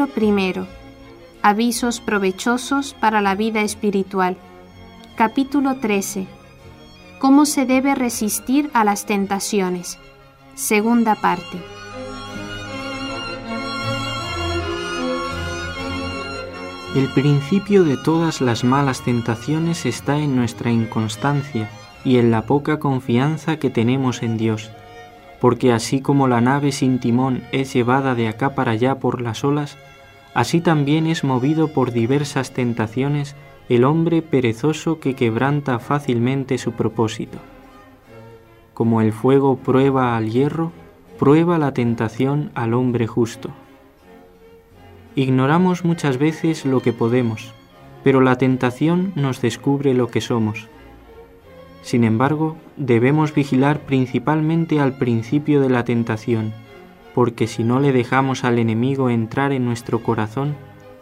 Libro primero. Avisos provechosos para la vida espiritual. Capítulo 13. Cómo se debe resistir a las tentaciones. Segunda parte. El principio de todas las malas tentaciones está en nuestra inconstancia y en la poca confianza que tenemos en Dios, porque así como la nave sin timón es llevada de acá para allá por las olas, así también es movido por diversas tentaciones el hombre perezoso que quebranta fácilmente su propósito. Como el fuego prueba al hierro, prueba la tentación al hombre justo. Ignoramos muchas veces lo que podemos, pero la tentación nos descubre lo que somos. Sin embargo, debemos vigilar principalmente al principio de la tentación, porque si no le dejamos al enemigo entrar en nuestro corazón,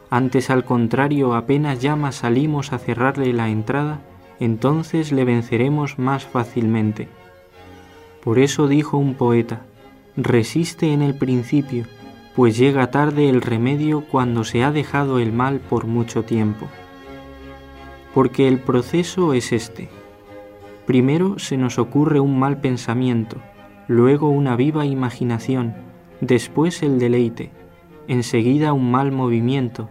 antes al contrario apenas llama salimos a cerrarle la entrada, entonces le venceremos más fácilmente. Por eso dijo un poeta, resiste en el principio, pues llega tarde el remedio cuando se ha dejado el mal por mucho tiempo. Porque el proceso es este. Primero se nos ocurre un mal pensamiento, luego una viva imaginación, después el deleite, enseguida un mal movimiento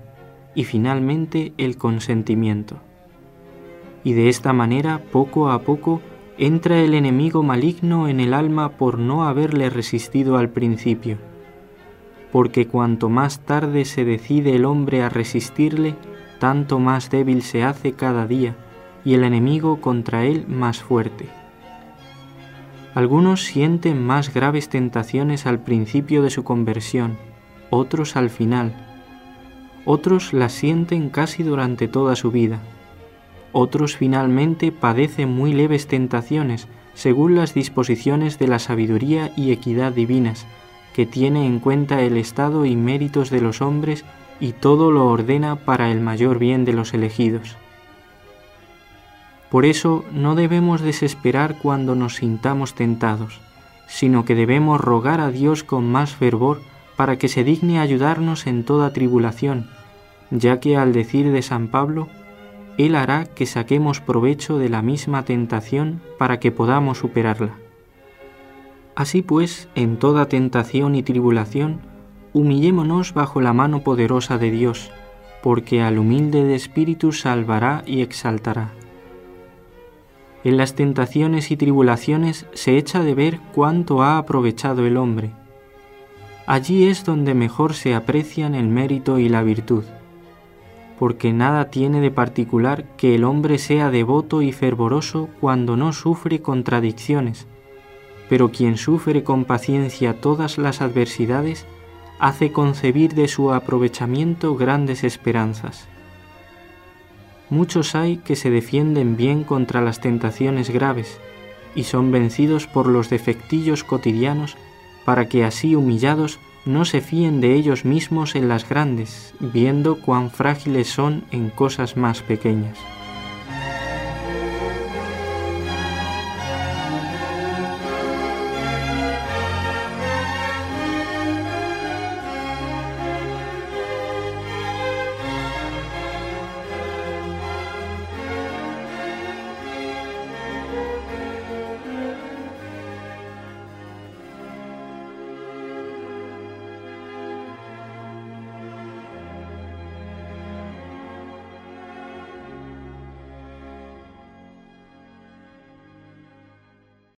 y finalmente el consentimiento. Y de esta manera, poco a poco, entra el enemigo maligno en el alma por no haberle resistido al principio porque cuanto más tarde se decide el hombre a resistirle, tanto más débil se hace cada día y el enemigo contra él más fuerte. Algunos sienten más graves tentaciones al principio de su conversión, otros al final. Otros las sienten casi durante toda su vida. Otros finalmente padecen muy leves tentaciones según las disposiciones de la sabiduría y equidad divinas, que tiene en cuenta el estado y méritos de los hombres y todo lo ordena para el mayor bien de los elegidos. Por eso no debemos desesperar cuando nos sintamos tentados, sino que debemos rogar a Dios con más fervor para que se digne ayudarnos en toda tribulación, ya que al decir de San Pablo, Él hará que saquemos provecho de la misma tentación para que podamos superarla. Así pues, en toda tentación y tribulación, humillémonos bajo la mano poderosa de Dios, porque al humilde de espíritu salvará y exaltará. En las tentaciones y tribulaciones se echa de ver cuánto ha aprovechado el hombre. Allí es donde mejor se aprecian el mérito y la virtud, porque nada tiene de particular que el hombre sea devoto y fervoroso cuando no sufre contradicciones, pero quien sufre con paciencia todas las adversidades, hace concebir de su aprovechamiento grandes esperanzas. Muchos hay que se defienden bien contra las tentaciones graves y son vencidos por los defectillos cotidianos para que así humillados no se fíen de ellos mismos en las grandes, viendo cuán frágiles son en cosas más pequeñas.